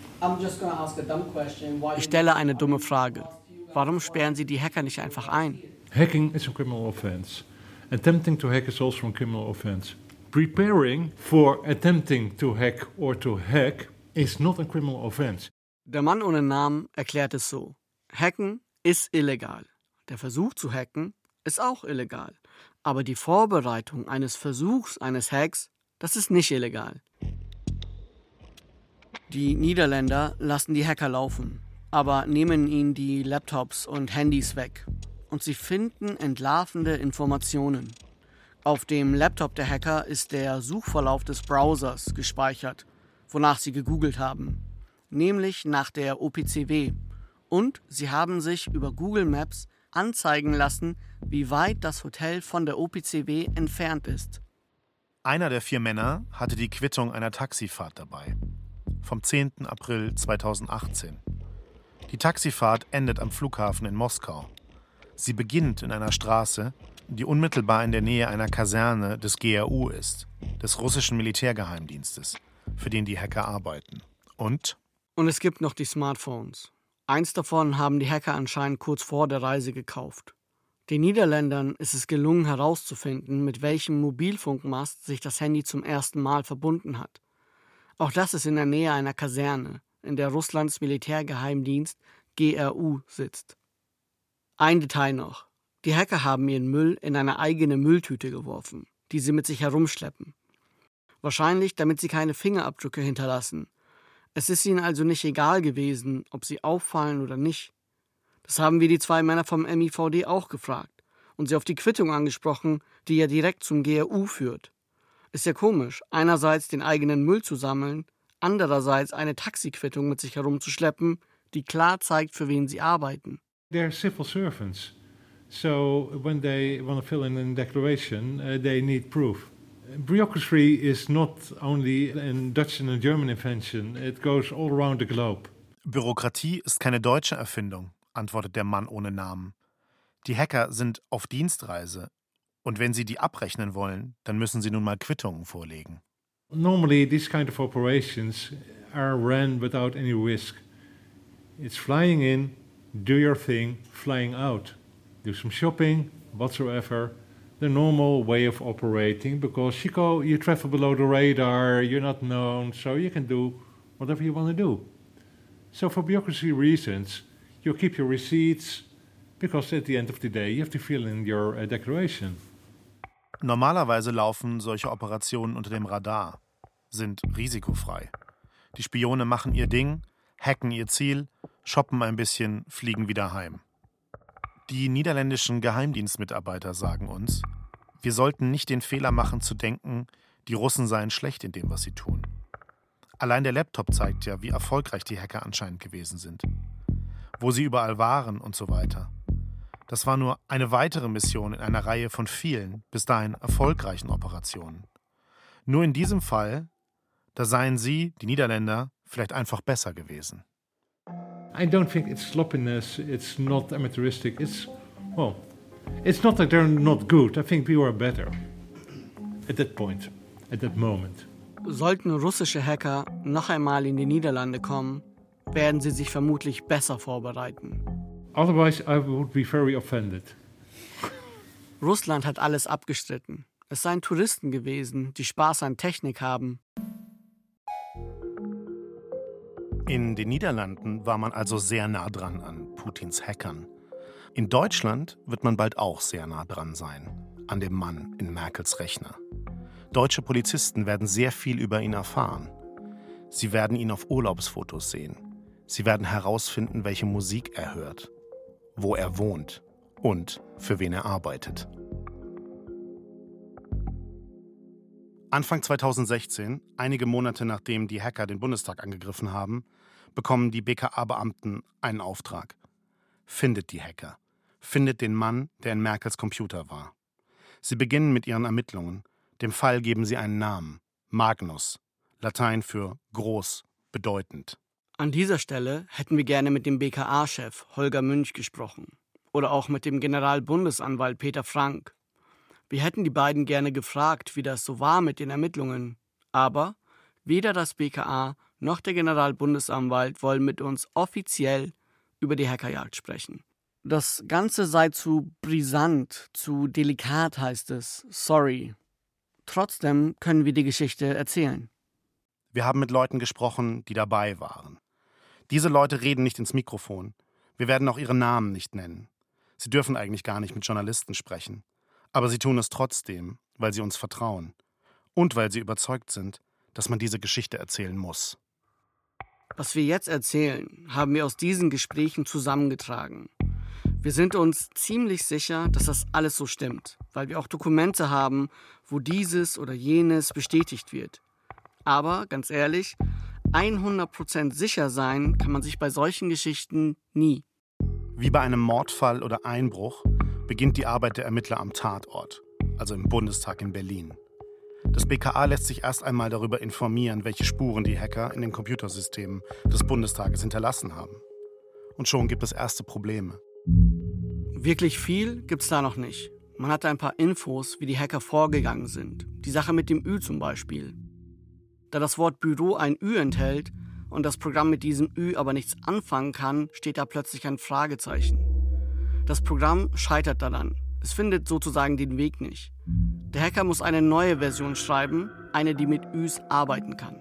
Ich stelle eine dumme Frage. Warum sperren Sie die Hacker nicht einfach ein? Hacking is a criminal offense. Attempting to hack is also a criminal offense. Preparing for attempting to hack or to hack is not a criminal offense. Der Mann ohne Namen erklärt es so. Hacken ist illegal. Der Versuch zu hacken ist auch illegal. Aber die Vorbereitung eines Versuchs eines Hacks, das ist nicht illegal. Die Niederländer lassen die Hacker laufen, aber nehmen ihnen die Laptops und Handys weg. Und sie finden entlarvende Informationen. Auf dem Laptop der Hacker ist der Suchverlauf des Browsers gespeichert, wonach sie gegoogelt haben, nämlich nach der OPCW. Und sie haben sich über Google Maps anzeigen lassen, wie weit das Hotel von der OPCW entfernt ist. Einer der vier Männer hatte die Quittung einer Taxifahrt dabei. Vom 10. April 2018. Die Taxifahrt endet am Flughafen in Moskau. Sie beginnt in einer Straße, die unmittelbar in der Nähe einer Kaserne des GRU ist, des russischen Militärgeheimdienstes, für den die Hacker arbeiten. Und? Und es gibt noch die Smartphones. Eins davon haben die Hacker anscheinend kurz vor der Reise gekauft. Den Niederländern ist es gelungen herauszufinden, mit welchem Mobilfunkmast sich das Handy zum ersten Mal verbunden hat. Auch das ist in der Nähe einer Kaserne, in der Russlands Militärgeheimdienst GRU sitzt. Ein Detail noch. Die Hacker haben ihren Müll in eine eigene Mülltüte geworfen, die sie mit sich herumschleppen. Wahrscheinlich, damit sie keine Fingerabdrücke hinterlassen. Es ist ihnen also nicht egal gewesen, ob sie auffallen oder nicht. Das haben wir die zwei Männer vom MIVD auch gefragt und sie auf die Quittung angesprochen, die ja direkt zum GRU führt. Ist ja komisch, einerseits den eigenen Müll zu sammeln, andererseits eine Taxiquittung mit sich herumzuschleppen, die klar zeigt, für wen sie arbeiten. They're civil servants. So when they want to fill in a declaration, uh, they need proof. Bureaucracy is not only a Dutch and a German invention, it goes all around the globe. Bürokratie ist keine deutsche Erfindung, antwortet der Mann ohne Namen. Die Hacker sind auf Dienstreise und wenn sie die abrechnen wollen, dann müssen sie nun mal Quittungen vorlegen. Normally these kind of operations are run without any risk. It's flying in, do your thing, flying out. Do some shopping, whatsoever. The normal way of operating because you you travel below the radar, you're not known, so you can do whatever you want to do. So for bureaucracy reasons, you keep your receipts because at the end of the day you have to fill in your uh, declaration. Normalerweise laufen solche Operationen unter dem Radar, sind risikofrei. Die Spione machen ihr Ding, hacken ihr Ziel, shoppen ein bisschen, fliegen wieder heim. Die niederländischen Geheimdienstmitarbeiter sagen uns, wir sollten nicht den Fehler machen zu denken, die Russen seien schlecht in dem, was sie tun. Allein der Laptop zeigt ja, wie erfolgreich die Hacker anscheinend gewesen sind. Wo sie überall waren und so weiter. Das war nur eine weitere Mission in einer Reihe von vielen, bis dahin erfolgreichen Operationen. Nur in diesem Fall, da seien sie, die Niederländer, vielleicht einfach besser gewesen. I don't think it's sloppiness, it's not amateuristic, it's, well, it's not that they're not good. I think we were better at that point, at that moment. Sollten russische Hacker noch einmal in die Niederlande kommen, werden sie sich vermutlich besser vorbereiten. Otherwise, I would be very offended. Russland hat alles abgestritten. Es seien Touristen gewesen, die Spaß an Technik haben. In den Niederlanden war man also sehr nah dran an Putins Hackern. In Deutschland wird man bald auch sehr nah dran sein, an dem Mann in Merkels Rechner. Deutsche Polizisten werden sehr viel über ihn erfahren. Sie werden ihn auf Urlaubsfotos sehen. Sie werden herausfinden, welche Musik er hört, wo er wohnt und für wen er arbeitet. Anfang 2016, einige Monate nachdem die Hacker den Bundestag angegriffen haben, bekommen die BKA-Beamten einen Auftrag. Findet die Hacker. Findet den Mann, der in Merkels Computer war. Sie beginnen mit ihren Ermittlungen. Dem Fall geben sie einen Namen. Magnus. Latein für groß, bedeutend. An dieser Stelle hätten wir gerne mit dem BKA-Chef Holger Münch gesprochen. Oder auch mit dem Generalbundesanwalt Peter Frank. Wir hätten die beiden gerne gefragt, wie das so war mit den Ermittlungen. Aber weder das BKA noch der Generalbundesanwalt wollen mit uns offiziell über die Hackerjagd sprechen. Das Ganze sei zu brisant, zu delikat, heißt es. Sorry. Trotzdem können wir die Geschichte erzählen. Wir haben mit Leuten gesprochen, die dabei waren. Diese Leute reden nicht ins Mikrofon. Wir werden auch ihre Namen nicht nennen. Sie dürfen eigentlich gar nicht mit Journalisten sprechen. Aber sie tun es trotzdem, weil sie uns vertrauen. Und weil sie überzeugt sind, dass man diese Geschichte erzählen muss. Was wir jetzt erzählen, haben wir aus diesen Gesprächen zusammengetragen. Wir sind uns ziemlich sicher, dass das alles so stimmt, weil wir auch Dokumente haben, wo dieses oder jenes bestätigt wird. Aber ganz ehrlich, 100% sicher sein kann man sich bei solchen Geschichten nie. Wie bei einem Mordfall oder Einbruch beginnt die Arbeit der Ermittler am Tatort, also im Bundestag in Berlin. Das BKA lässt sich erst einmal darüber informieren, welche Spuren die Hacker in den Computersystemen des Bundestages hinterlassen haben. Und schon gibt es erste Probleme. Wirklich viel gibt's da noch nicht. Man hat ein paar Infos, wie die Hacker vorgegangen sind. Die Sache mit dem Ü zum Beispiel. Da das Wort Büro ein Ü enthält und das Programm mit diesem Ü aber nichts anfangen kann, steht da plötzlich ein Fragezeichen. Das Programm scheitert daran. Es findet sozusagen den Weg nicht. Der Hacker muss eine neue Version schreiben, eine, die mit Üs arbeiten kann.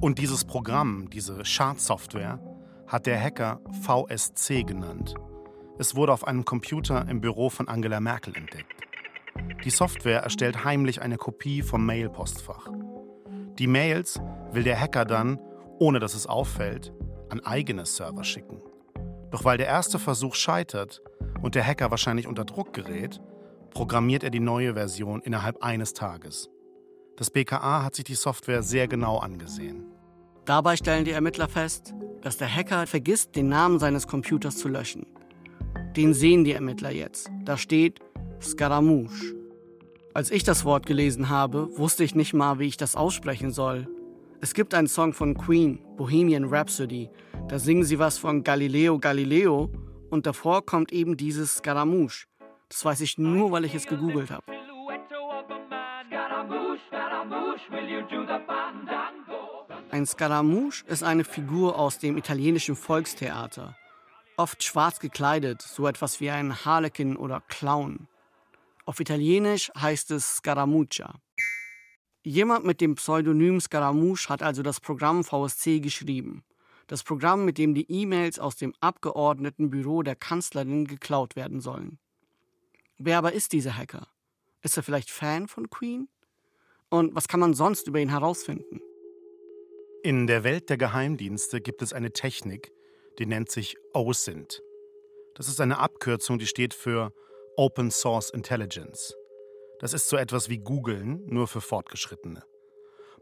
Und dieses Programm, diese Schadsoftware, hat der Hacker VSC genannt. Es wurde auf einem Computer im Büro von Angela Merkel entdeckt. Die Software erstellt heimlich eine Kopie vom Mailpostfach. Die Mails will der Hacker dann, ohne dass es auffällt, an eigene Server schicken. Doch weil der erste Versuch scheitert und der Hacker wahrscheinlich unter Druck gerät, programmiert er die neue Version innerhalb eines Tages. Das BKA hat sich die Software sehr genau angesehen. Dabei stellen die Ermittler fest, dass der Hacker vergisst, den Namen seines Computers zu löschen. Den sehen die Ermittler jetzt. Da steht Scaramouche. Als ich das Wort gelesen habe, wusste ich nicht mal, wie ich das aussprechen soll. Es gibt einen Song von Queen, Bohemian Rhapsody. Da singen sie was von Galileo Galileo und davor kommt eben dieses Scaramouche. Das weiß ich nur, weil ich es gegoogelt habe. Ein Scaramouche ist eine Figur aus dem italienischen Volkstheater. Oft schwarz gekleidet, so etwas wie ein Harlekin oder Clown. Auf Italienisch heißt es Scaramuccia. Jemand mit dem Pseudonym Scaramouche hat also das Programm VSC geschrieben. Das Programm, mit dem die E-Mails aus dem Abgeordnetenbüro der Kanzlerin geklaut werden sollen. Wer aber ist dieser Hacker? Ist er vielleicht Fan von Queen? Und was kann man sonst über ihn herausfinden? In der Welt der Geheimdienste gibt es eine Technik, die nennt sich OSINT. Das ist eine Abkürzung, die steht für Open Source Intelligence. Das ist so etwas wie Googlen, nur für Fortgeschrittene.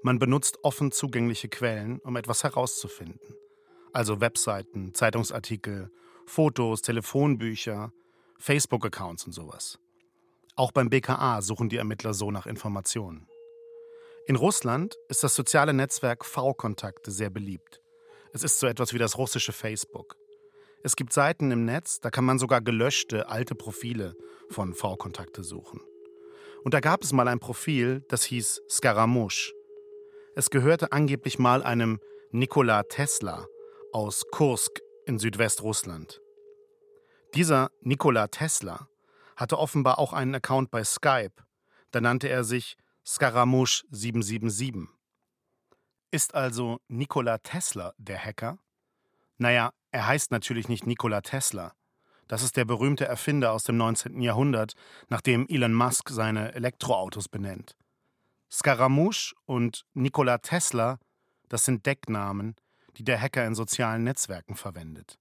Man benutzt offen zugängliche Quellen, um etwas herauszufinden. Also Webseiten, Zeitungsartikel, Fotos, Telefonbücher, Facebook-Accounts und sowas. Auch beim BKA suchen die Ermittler so nach Informationen. In Russland ist das soziale Netzwerk V-Kontakte sehr beliebt. Es ist so etwas wie das russische Facebook. Es gibt Seiten im Netz, da kann man sogar gelöschte alte Profile von V-Kontakte suchen. Und da gab es mal ein Profil, das hieß Scaramouche. Es gehörte angeblich mal einem Nikola Tesla aus Kursk in Südwestrussland. Dieser Nikola Tesla hatte offenbar auch einen Account bei Skype. Da nannte er sich Scaramouche 777. Ist also Nikola Tesla der Hacker? Naja, er heißt natürlich nicht Nikola Tesla. Das ist der berühmte Erfinder aus dem 19. Jahrhundert, nach dem Elon Musk seine Elektroautos benennt. Scaramouche und Nikola Tesla, das sind Decknamen, die der Hacker in sozialen Netzwerken verwendet.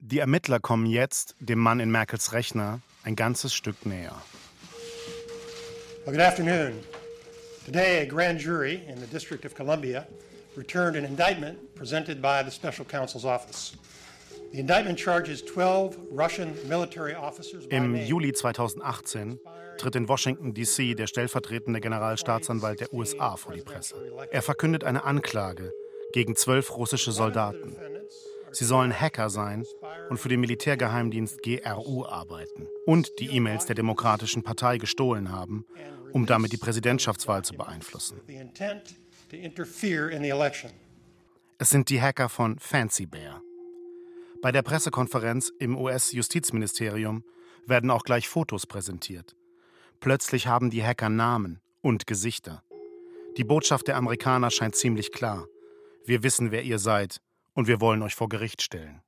Die Ermittler kommen jetzt dem Mann in Merkels Rechner ein ganzes Stück näher. Well, good afternoon. Today, a grand jury in the District of Columbia returned an indictment presented by the Special Counsel's Office. The indictment charges 12 Russian military officers Im Juli 2018 tritt in Washington, D.C. der stellvertretende Generalstaatsanwalt der USA vor die Presse. Er verkündet eine Anklage gegen zwölf russische Soldaten. Sie sollen Hacker sein und für den Militärgeheimdienst GRU arbeiten und die E-Mails der Demokratischen Partei gestohlen haben, um damit die Präsidentschaftswahl zu beeinflussen. Es sind die Hacker von Fancy Bear. Bei der Pressekonferenz im US-Justizministerium werden auch gleich Fotos präsentiert. Plötzlich haben die Hacker Namen und Gesichter. Die Botschaft der Amerikaner scheint ziemlich klar. Wir wissen, wer ihr seid, und wir wollen euch vor Gericht stellen.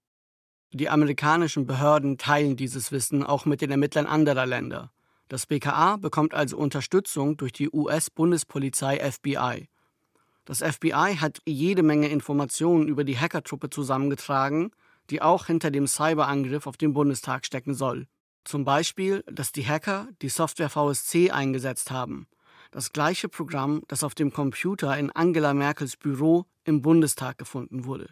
Die amerikanischen Behörden teilen dieses Wissen auch mit den Ermittlern anderer Länder. Das BKA bekommt also Unterstützung durch die US-Bundespolizei FBI. Das FBI hat jede Menge Informationen über die Hackertruppe zusammengetragen, die auch hinter dem Cyberangriff auf den Bundestag stecken soll. Zum Beispiel, dass die Hacker die Software VSC eingesetzt haben. Das gleiche Programm, das auf dem Computer in Angela Merkels Büro im Bundestag gefunden wurde.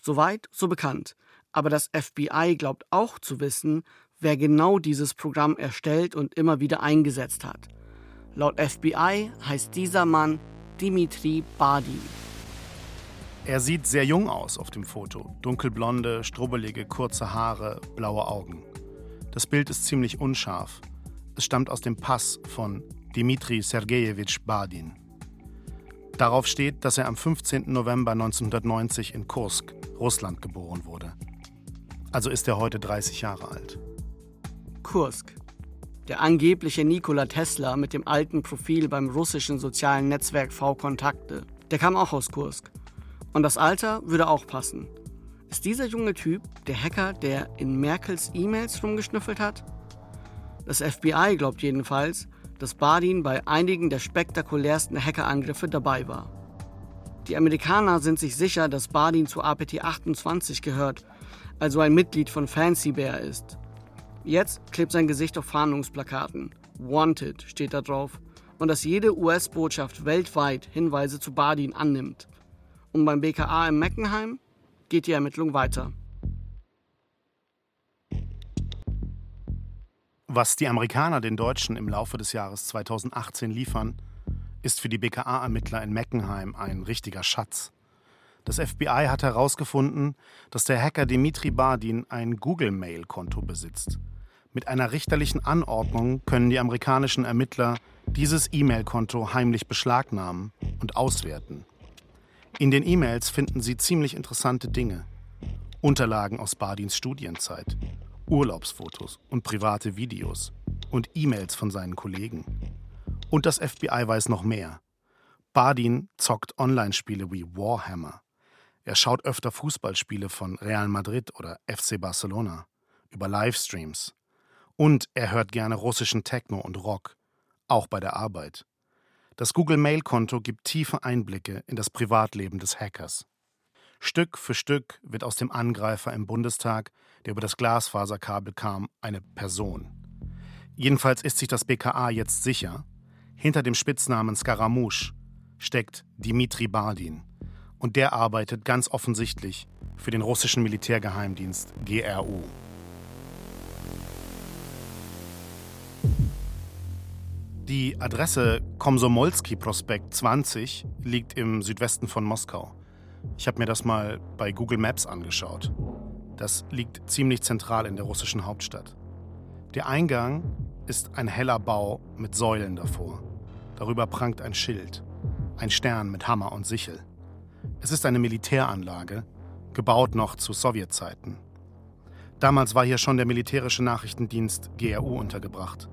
Soweit, so bekannt. Aber das FBI glaubt auch zu wissen, wer genau dieses Programm erstellt und immer wieder eingesetzt hat. Laut FBI heißt dieser Mann Dimitri Badin. Er sieht sehr jung aus auf dem Foto. Dunkelblonde, strubbelige, kurze Haare, blaue Augen. Das Bild ist ziemlich unscharf. Es stammt aus dem Pass von Dimitri Sergejewitsch Badin. Darauf steht, dass er am 15. November 1990 in Kursk, Russland, geboren wurde. Also ist er heute 30 Jahre alt. Kursk. Der angebliche Nikola Tesla mit dem alten Profil beim russischen sozialen Netzwerk V-Kontakte. Der kam auch aus Kursk. Und das Alter würde auch passen. Ist dieser junge Typ der Hacker, der in Merkels E-Mails rumgeschnüffelt hat? Das FBI glaubt jedenfalls, dass Badin bei einigen der spektakulärsten Hackerangriffe dabei war. Die Amerikaner sind sich sicher, dass Badin zu APT 28 gehört, also ein Mitglied von Fancy Bear ist. Jetzt klebt sein Gesicht auf Fahndungsplakaten. Wanted steht da drauf. Und dass jede US-Botschaft weltweit Hinweise zu Badin annimmt. Und beim BKA in Meckenheim geht die Ermittlung weiter. Was die Amerikaner den Deutschen im Laufe des Jahres 2018 liefern, ist für die BKA-Ermittler in Meckenheim ein richtiger Schatz. Das FBI hat herausgefunden, dass der Hacker Dimitri Badin ein Google-Mail-Konto besitzt. Mit einer richterlichen Anordnung können die amerikanischen Ermittler dieses E-Mail-Konto heimlich beschlagnahmen und auswerten. In den E-Mails finden Sie ziemlich interessante Dinge. Unterlagen aus Badins Studienzeit, Urlaubsfotos und private Videos und E-Mails von seinen Kollegen. Und das FBI weiß noch mehr. Badin zockt Online-Spiele wie Warhammer. Er schaut öfter Fußballspiele von Real Madrid oder FC Barcelona über Livestreams. Und er hört gerne russischen Techno und Rock, auch bei der Arbeit. Das Google Mail-Konto gibt tiefe Einblicke in das Privatleben des Hackers. Stück für Stück wird aus dem Angreifer im Bundestag, der über das Glasfaserkabel kam, eine Person. Jedenfalls ist sich das BKA jetzt sicher, hinter dem Spitznamen Scaramouche steckt Dimitri Badin. Und der arbeitet ganz offensichtlich für den russischen Militärgeheimdienst GRU. Die Adresse Komsomolski Prospekt 20 liegt im Südwesten von Moskau. Ich habe mir das mal bei Google Maps angeschaut. Das liegt ziemlich zentral in der russischen Hauptstadt. Der Eingang ist ein heller Bau mit Säulen davor. Darüber prangt ein Schild, ein Stern mit Hammer und Sichel. Es ist eine Militäranlage, gebaut noch zu Sowjetzeiten. Damals war hier schon der militärische Nachrichtendienst GRU untergebracht.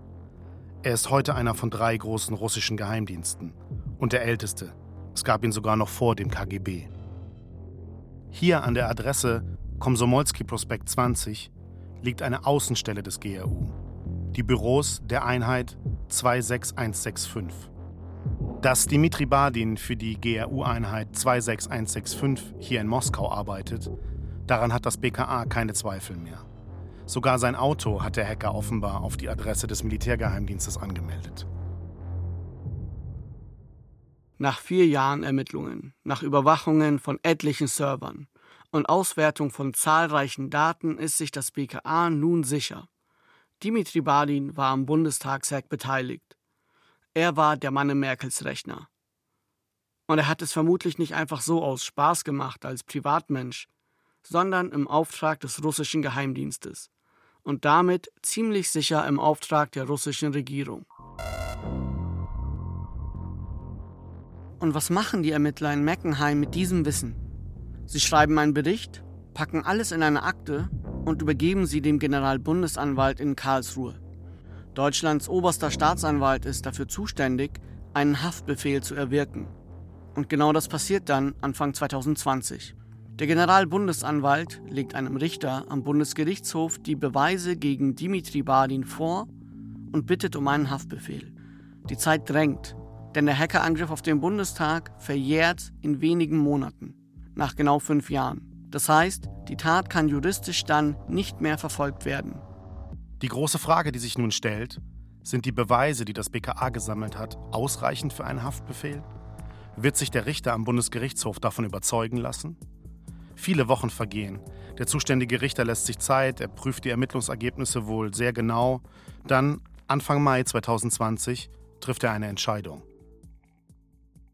Er ist heute einer von drei großen russischen Geheimdiensten und der älteste. Es gab ihn sogar noch vor dem KGB. Hier an der Adresse Komsomolski Prospekt 20 liegt eine Außenstelle des GRU, die Büros der Einheit 26165. Dass Dimitri Badin für die GRU-Einheit 26165 hier in Moskau arbeitet, daran hat das BKA keine Zweifel mehr. Sogar sein Auto hat der Hacker offenbar auf die Adresse des Militärgeheimdienstes angemeldet. Nach vier Jahren Ermittlungen, nach Überwachungen von etlichen Servern und Auswertung von zahlreichen Daten ist sich das BKA nun sicher. Dimitri Badin war am Bundestagshack beteiligt. Er war der Mann im Merkels Rechner. Und er hat es vermutlich nicht einfach so aus Spaß gemacht als Privatmensch, sondern im Auftrag des russischen Geheimdienstes und damit ziemlich sicher im Auftrag der russischen Regierung. Und was machen die Ermittler in Meckenheim mit diesem Wissen? Sie schreiben einen Bericht, packen alles in eine Akte und übergeben sie dem Generalbundesanwalt in Karlsruhe. Deutschlands oberster Staatsanwalt ist dafür zuständig, einen Haftbefehl zu erwirken. Und genau das passiert dann Anfang 2020. Der Generalbundesanwalt legt einem Richter am Bundesgerichtshof die Beweise gegen Dimitri Badin vor und bittet um einen Haftbefehl. Die Zeit drängt, denn der Hackerangriff auf den Bundestag verjährt in wenigen Monaten, nach genau fünf Jahren. Das heißt, die Tat kann juristisch dann nicht mehr verfolgt werden. Die große Frage, die sich nun stellt, sind die Beweise, die das BKA gesammelt hat, ausreichend für einen Haftbefehl? Wird sich der Richter am Bundesgerichtshof davon überzeugen lassen? Viele Wochen vergehen. Der zuständige Richter lässt sich Zeit, er prüft die Ermittlungsergebnisse wohl sehr genau. Dann, Anfang Mai 2020, trifft er eine Entscheidung.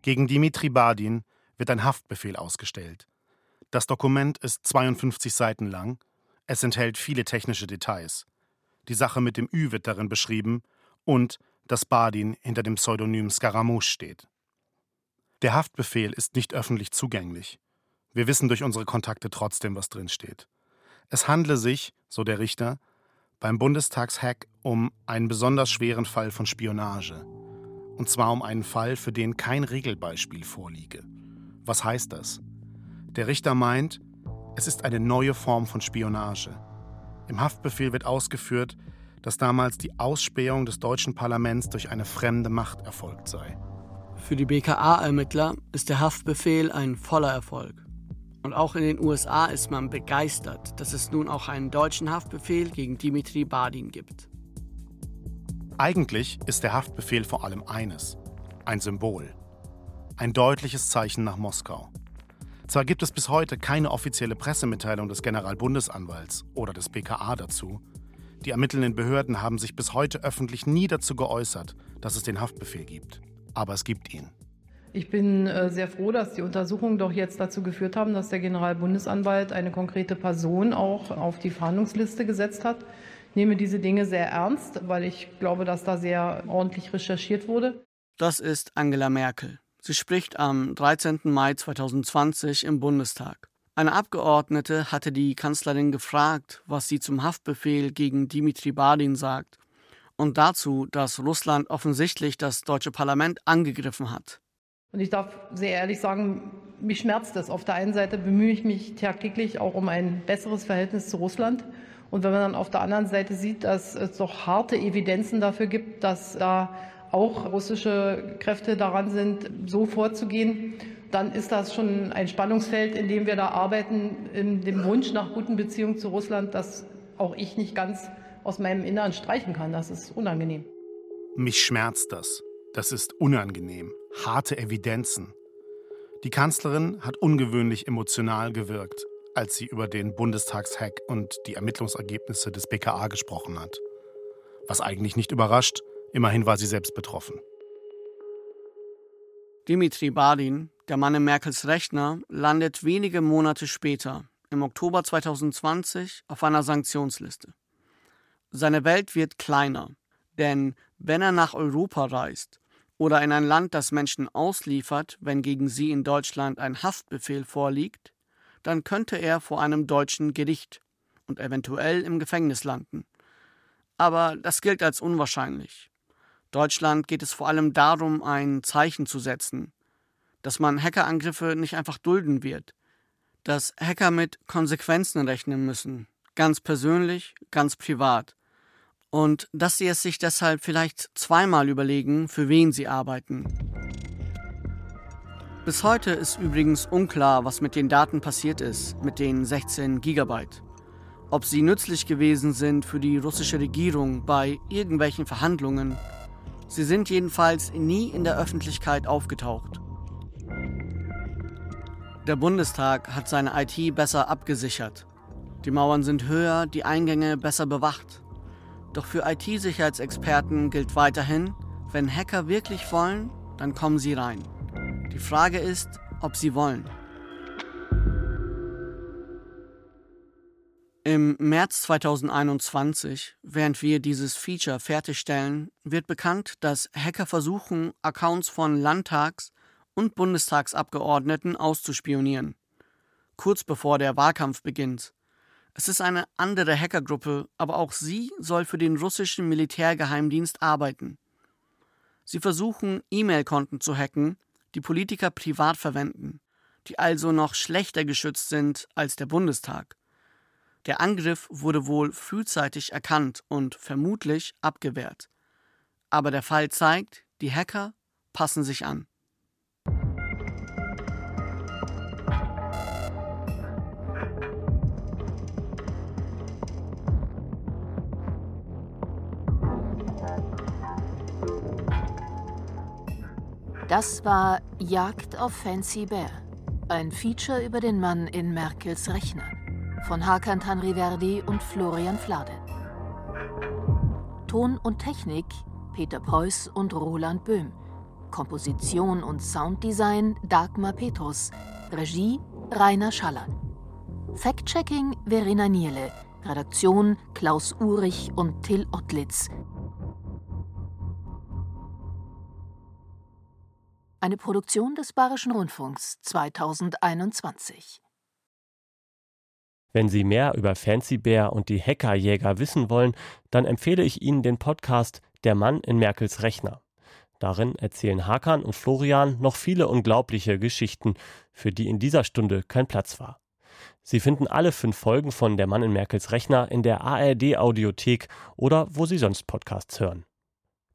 Gegen Dimitri Badin wird ein Haftbefehl ausgestellt. Das Dokument ist 52 Seiten lang. Es enthält viele technische Details. Die Sache mit dem Ü wird darin beschrieben und dass Badin hinter dem Pseudonym Scaramouche steht. Der Haftbefehl ist nicht öffentlich zugänglich. Wir wissen durch unsere Kontakte trotzdem, was drin steht. Es handle sich, so der Richter, beim Bundestagshack um einen besonders schweren Fall von Spionage. Und zwar um einen Fall, für den kein Regelbeispiel vorliege. Was heißt das? Der Richter meint, es ist eine neue Form von Spionage. Im Haftbefehl wird ausgeführt, dass damals die Ausspähung des deutschen Parlaments durch eine fremde Macht erfolgt sei. Für die BKA-Ermittler ist der Haftbefehl ein voller Erfolg. Und auch in den USA ist man begeistert, dass es nun auch einen deutschen Haftbefehl gegen Dimitri Badin gibt. Eigentlich ist der Haftbefehl vor allem eines, ein Symbol, ein deutliches Zeichen nach Moskau. Zwar gibt es bis heute keine offizielle Pressemitteilung des Generalbundesanwalts oder des BKA dazu, die ermittelnden Behörden haben sich bis heute öffentlich nie dazu geäußert, dass es den Haftbefehl gibt. Aber es gibt ihn. Ich bin äh, sehr froh, dass die Untersuchungen doch jetzt dazu geführt haben, dass der Generalbundesanwalt eine konkrete Person auch auf die Verhandlungsliste gesetzt hat. Ich nehme diese Dinge sehr ernst, weil ich glaube, dass da sehr ordentlich recherchiert wurde. Das ist Angela Merkel. Sie spricht am 13. Mai 2020 im Bundestag. Eine Abgeordnete hatte die Kanzlerin gefragt, was sie zum Haftbefehl gegen Dimitri Badin sagt und dazu, dass Russland offensichtlich das deutsche Parlament angegriffen hat. Und ich darf sehr ehrlich sagen, mich schmerzt es. Auf der einen Seite bemühe ich mich tagtäglich auch um ein besseres Verhältnis zu Russland. Und wenn man dann auf der anderen Seite sieht, dass es doch harte Evidenzen dafür gibt, dass da auch russische Kräfte daran sind, so vorzugehen, dann ist das schon ein Spannungsfeld, in dem wir da arbeiten, in dem Wunsch nach guten Beziehungen zu Russland, das auch ich nicht ganz aus meinem Inneren streichen kann. Das ist unangenehm. Mich schmerzt das. Das ist unangenehm. Harte Evidenzen. Die Kanzlerin hat ungewöhnlich emotional gewirkt, als sie über den Bundestagshack und die Ermittlungsergebnisse des BKA gesprochen hat. Was eigentlich nicht überrascht, immerhin war sie selbst betroffen. Dimitri Badin, der Mann in Merkels Rechner, landet wenige Monate später, im Oktober 2020, auf einer Sanktionsliste. Seine Welt wird kleiner, denn wenn er nach Europa reist oder in ein Land, das Menschen ausliefert, wenn gegen sie in Deutschland ein Haftbefehl vorliegt, dann könnte er vor einem deutschen Gericht und eventuell im Gefängnis landen. Aber das gilt als unwahrscheinlich. Deutschland geht es vor allem darum, ein Zeichen zu setzen, dass man Hackerangriffe nicht einfach dulden wird, dass Hacker mit Konsequenzen rechnen müssen, ganz persönlich, ganz privat, und dass sie es sich deshalb vielleicht zweimal überlegen, für wen sie arbeiten. Bis heute ist übrigens unklar, was mit den Daten passiert ist, mit den 16 Gigabyte. Ob sie nützlich gewesen sind für die russische Regierung bei irgendwelchen Verhandlungen Sie sind jedenfalls nie in der Öffentlichkeit aufgetaucht. Der Bundestag hat seine IT besser abgesichert. Die Mauern sind höher, die Eingänge besser bewacht. Doch für IT-Sicherheitsexperten gilt weiterhin, wenn Hacker wirklich wollen, dann kommen sie rein. Die Frage ist, ob sie wollen. Im März 2021, während wir dieses Feature fertigstellen, wird bekannt, dass Hacker versuchen, Accounts von Landtags- und Bundestagsabgeordneten auszuspionieren. kurz bevor der Wahlkampf beginnt. Es ist eine andere Hackergruppe, aber auch sie soll für den russischen Militärgeheimdienst arbeiten. Sie versuchen, E-Mail-Konten zu hacken, die Politiker privat verwenden, die also noch schlechter geschützt sind als der Bundestag. Der Angriff wurde wohl frühzeitig erkannt und vermutlich abgewehrt. Aber der Fall zeigt, die Hacker passen sich an. Das war Jagd auf Fancy Bear, ein Feature über den Mann in Merkels Rechner von Hakan Tanriverdi und Florian Flade. Ton und Technik Peter Preuß und Roland Böhm. Komposition und Sounddesign Dagmar Petrus. Regie Rainer Schaller. Fact-Checking Verena Nierle. Redaktion Klaus Urich und Till Ottlitz. Eine Produktion des Bayerischen Rundfunks 2021. Wenn Sie mehr über Fancy Bear und die Hackerjäger wissen wollen, dann empfehle ich Ihnen den Podcast Der Mann in Merkels Rechner. Darin erzählen Hakan und Florian noch viele unglaubliche Geschichten, für die in dieser Stunde kein Platz war. Sie finden alle fünf Folgen von Der Mann in Merkels Rechner in der ARD Audiothek oder wo Sie sonst Podcasts hören.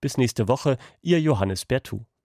Bis nächste Woche, Ihr Johannes Bertou.